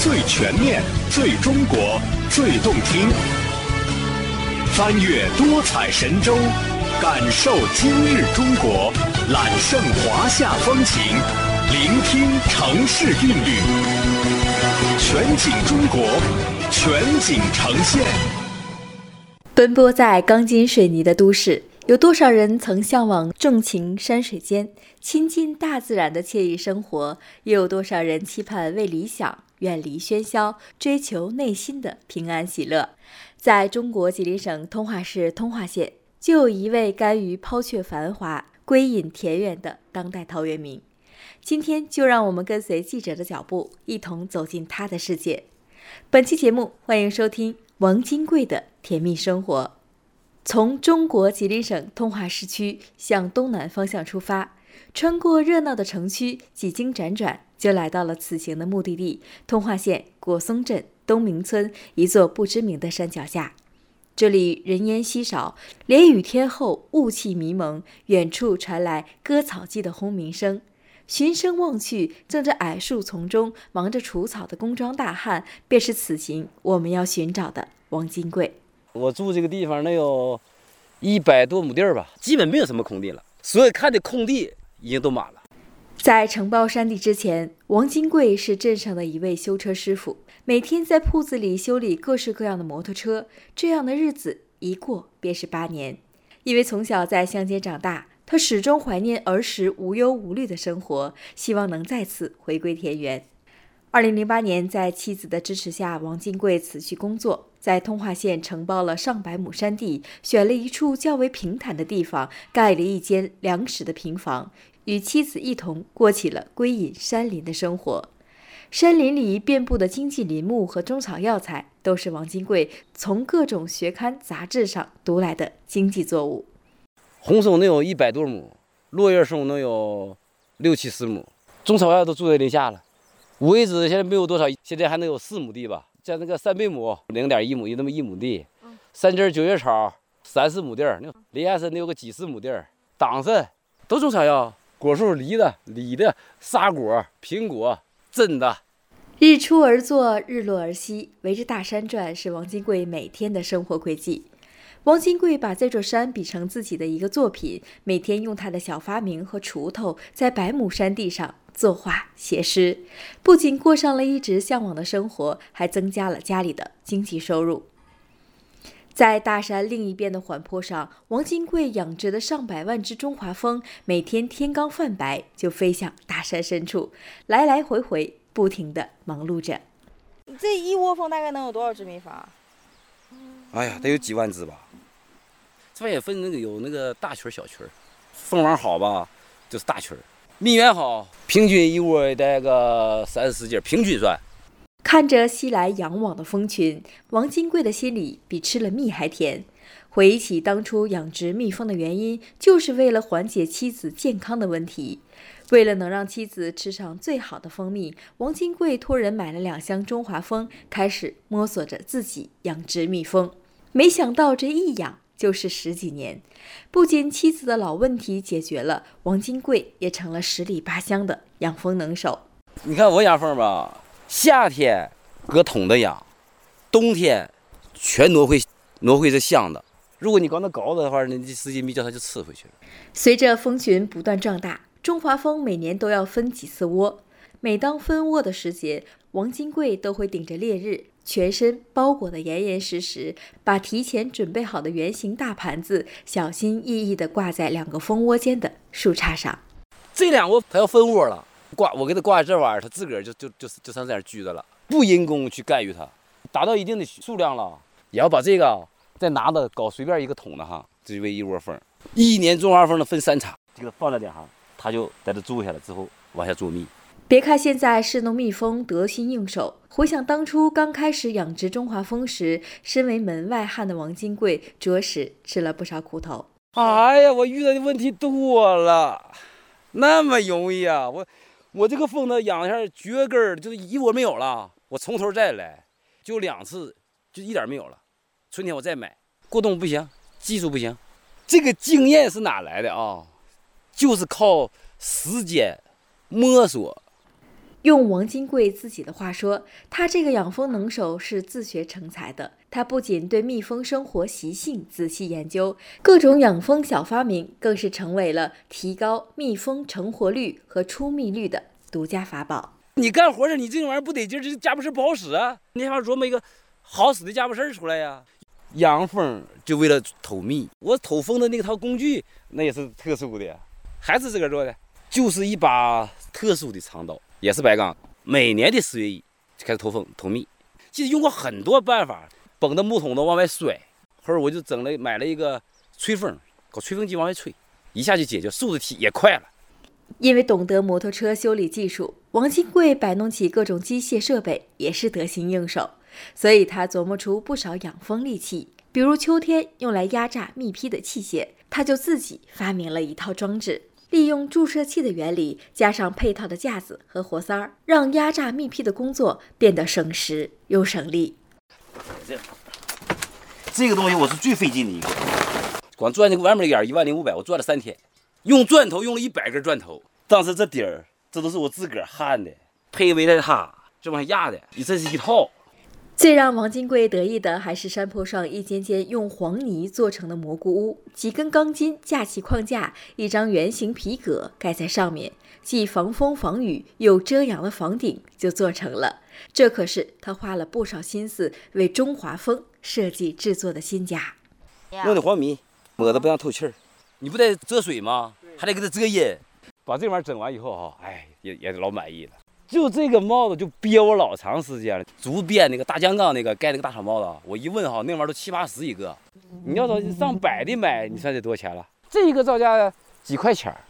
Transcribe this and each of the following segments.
最全面、最中国、最动听。翻越多彩神州，感受今日中国，揽胜华夏风情，聆听城市韵律。全景中国，全景呈现。奔波在钢筋水泥的都市。有多少人曾向往纵情山水间、亲近大自然的惬意生活？又有多少人期盼为理想远离喧嚣，追求内心的平安喜乐？在中国吉林省通化市通化县，就有一位甘于抛却繁华、归隐田园的当代陶渊明。今天就让我们跟随记者的脚步，一同走进他的世界。本期节目，欢迎收听王金贵的甜蜜生活。从中国吉林省通化市区向东南方向出发，穿过热闹的城区，几经辗转，就来到了此行的目的地——通化县果松镇东明村一座不知名的山脚下。这里人烟稀少，连雨天后雾气迷蒙，远处传来割草机的轰鸣声。循声望去，正在矮树丛中忙着除草的工装大汉，便是此行我们要寻找的王金贵。我住这个地方能有一百多亩地儿吧，基本没有什么空地了。所以看这空地已经都满了。在承包山地之前，王金贵是镇上的一位修车师傅，每天在铺子里修理各式各样的摩托车。这样的日子一过便是八年。因为从小在乡间长大，他始终怀念儿时无忧无虑的生活，希望能再次回归田园。二零零八年，在妻子的支持下，王金贵辞去工作，在通化县承包了上百亩山地，选了一处较为平坦的地方，盖了一间两室的平房，与妻子一同过起了归隐山林的生活。山林里遍布的经济林木和中草药材，都是王金贵从各种学刊杂志上读来的经济作物。红松能有一百多亩，落叶松能有六七十亩，中草药都住在林下了。五味子现在没有多少，现在还能有四亩地吧。像那个三倍亩，零点一亩，就那么一亩地。三枝九叶草，三四亩地儿。林下参能有个几十亩地儿。党参都种草药，果树、梨的、李的、沙果、苹果、真的。日出而作，日落而息，围着大山转，是王金贵每天的生活轨迹。王金贵把这座山比成自己的一个作品，每天用他的小发明和锄头，在百亩山地上。作画写诗，不仅过上了一直向往的生活，还增加了家里的经济收入。在大山另一边的缓坡上，王金贵养殖的上百万只中华蜂，每天天刚泛白就飞向大山深处，来来回回不停地忙碌着。这一窝蜂大概能有多少只蜜蜂？哎呀，得有几万只吧。这也分那个有那个大群小群蜂王好吧，就是大群蜜源好，平均一窝带个三四斤，平均算。看着熙来攘往的蜂群，王金贵的心里比吃了蜜还甜。回忆起当初养殖蜜蜂的原因，就是为了缓解妻子健康的问题。为了能让妻子吃上最好的蜂蜜，王金贵托人买了两箱中华蜂，开始摸索着自己养殖蜜蜂。没想到这一养。就是十几年，不仅妻子的老问题解决了，王金贵也成了十里八乡的养蜂能手。你看我养蜂吧，夏天搁桶的养，冬天全挪回挪回这箱子。如果你搞那高子的话，那使劲蜜叫它就吃回去了。随着蜂群不断壮大，中华蜂每年都要分几次窝。每当分窝的时节，王金贵都会顶着烈日。全身包裹得严严实实，把提前准备好的圆形大盘子小心翼翼地挂在两个蜂窝间的树杈上。这两窝它要分窝了，挂我给它挂在这玩意儿，它自个儿就就就就上这样居着了，不人工去干预它，达到一定的数量了，也要把这个再拿到搞随便一个桶的哈，这就为一窝蜂。一年中华蜂的分三茬，这个放在点哈，它就在这住下来之后往下做蜜。别看现在是农蜜蜂得心应手，回想当初刚开始养殖中华蜂时，身为门外汉的王金贵着实吃了不少苦头。哎呀，我遇到的问题多了，那么容易啊？我我这个蜂呢养一下绝根儿，就是一窝没有了，我从头再来，就两次就一点没有了。春天我再买，过冬不行，技术不行。这个经验是哪来的啊？就是靠时间摸索。用王金贵自己的话说，他这个养蜂能手是自学成才的。他不仅对蜜蜂生活习性仔细研究，各种养蜂小发明更是成为了提高蜜蜂成活率和出蜜率的独家法宝。你干活时，你这玩意儿不得劲，这家伙事不好使啊！你还要琢磨一个好使的家伙事儿出来呀？养蜂就为了偷蜜，我偷蜂的那套工具那也是特殊的，还是自个儿做的，就是一把特殊的长刀。也是白钢，每年的十月一就开始偷蜂偷蜜，其实用过很多办法，绷着木桶子往外甩，后儿我就整了买了一个吹风，搞吹风机往外吹，一下就解决，速度提也快了。因为懂得摩托车修理技术，王金贵摆弄起各种机械设备也是得心应手，所以他琢磨出不少养蜂利器，比如秋天用来压榨蜜批的器械，他就自己发明了一套装置。利用注射器的原理，加上配套的架子和活塞儿，让压榨蜜批的工作变得省时又省力。这个东西我是最费劲的一个，光钻这个外面的眼一万零五百，我钻了三天，用钻头用了一百根钻头。当时这底儿这都是我自个儿焊的，配围的它，这往下压的，你这是一套。最让王金贵得意的，还是山坡上一间间用黄泥做成的蘑菇屋。几根钢筋架起框架，一张圆形皮革盖在上面，既防风防雨又遮阳的房顶就做成了。这可是他花了不少心思为中华风设计制作的新家。用的黄泥抹的不让透气儿，你不得遮水吗？还得给它遮阴。把这玩意儿整完以后哈，哎，也也老满意了。就这个帽子就憋我老长时间了，竹编那个大酱缸那个盖那个大草帽子，我一问哈，那玩意儿都七八十一个，你要说上百的买，你算得多少钱了？这一个造价几块钱儿，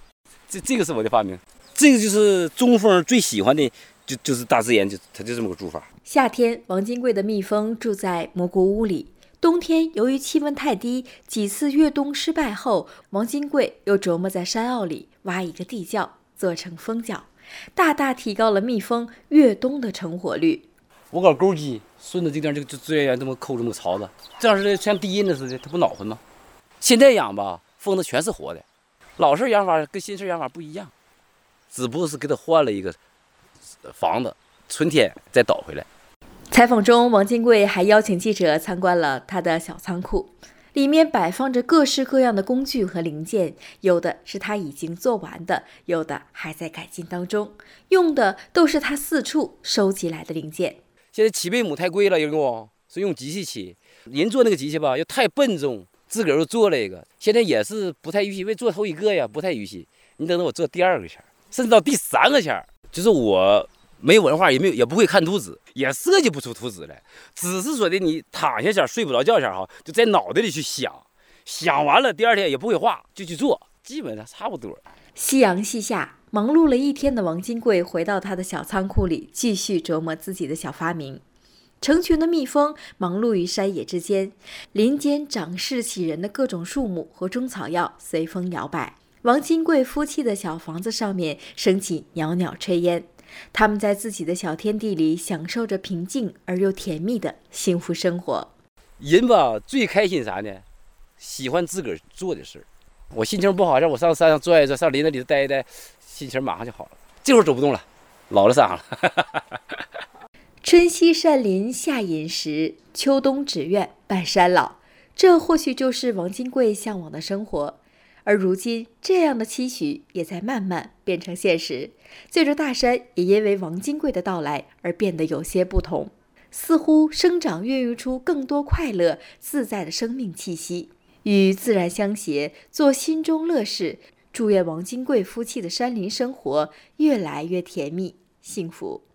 这这个是我的发明，这个就是中蜂最喜欢的，就就是大自然，就它就这么个住法。夏天，王金贵的蜜蜂住在蘑菇屋里；冬天，由于气温太低，几次越冬失败后，王金贵又琢磨在山坳里挖一个地窖，做成蜂窖。大大提高了蜜蜂越冬的成活率。我搞钩机，顺着这地方就就自然而然这么扣这么槽子，这样似的像低音的似的，它不恼火吗？现在养吧，蜂子全是活的。老式养法跟新式养法不一样，只不过是给它换了一个房子，春天再倒回来。采访中，王金贵还邀请记者参观了他的小仓库。里面摆放着各式各样的工具和零件，有的是他已经做完的，有的还在改进当中。用的都是他四处收集来的零件。现在起背母太贵了，人工是用机器起，人做那个机器吧又太笨重，自个儿又做了一个，现在也是不太预期，为做头一个呀，不太预期。你等等我做第二个钱，甚至到第三个钱，就是我。没文化，也没有，也不会看图纸，也设计不出图纸来。只是说的你躺下前睡不着觉前哈，就在脑袋里去想，想完了第二天也不会画，就去做，基本上差不多。夕阳西下，忙碌了一天的王金贵回到他的小仓库里，继续琢磨自己的小发明。成群的蜜蜂忙碌于山野之间，林间长势喜人的各种树木和中草药随风摇摆。王金贵夫妻的小房子上面升起袅袅炊烟。他们在自己的小天地里享受着平静而又甜蜜的幸福生活。人吧，最开心啥呢？喜欢自个儿做的事儿。我心情不好，让我上山上转一转，上林子里头待一待，心情马上就好了。这会儿走不动了，老了伤了。春熙善林下饮食，秋冬只愿半山老。这或许就是王金贵向往的生活。而如今，这样的期许也在慢慢变成现实。这座大山也因为王金贵的到来而变得有些不同，似乎生长孕育出更多快乐自在的生命气息。与自然相携，做心中乐事。祝愿王金贵夫妻的山林生活越来越甜蜜幸福。